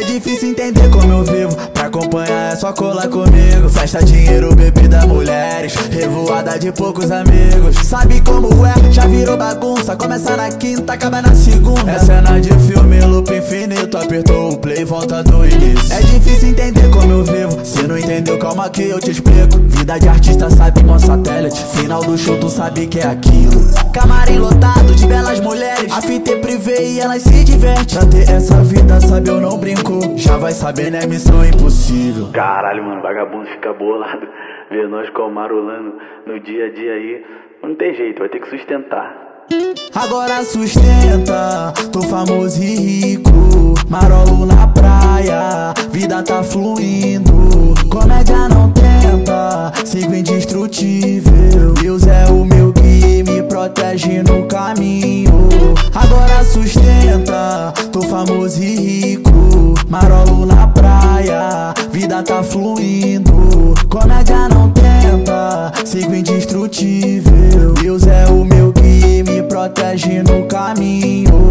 difícil entender como eu vivo. Pra acompanhar é só colar comigo. Festa, dinheiro, bebida, mulheres. Revoada de poucos amigos. Sabe como é? Já virou bagunça. Começa na quinta, acaba na segunda. É cena de filme, loop infinito. Apertou o play, volta do início. É difícil entender como eu vivo. Se não entendeu, calma que eu te explico. Vida de artista, sabe, mó satélite. Final do show, tu sabe que é aquilo. Camarim lotado de belas mulheres. Elas se divertem. Pra ter essa vida, sabe, eu não brinco. Já vai saber, né? Missão impossível. Caralho, mano, vagabundo fica bolado. Ver nós com marulando no dia a dia aí. Não tem jeito, vai ter que sustentar. Agora sustenta, tô famoso e rico. Marolo na praia, vida tá fluindo. Comédia não tenta, sigo indestrutível. Deus é o meu famoso e rico. Marolo na praia, vida tá fluindo. Comédia não tenta, sigo indestrutível. Deus é o meu guia e me protege no caminho.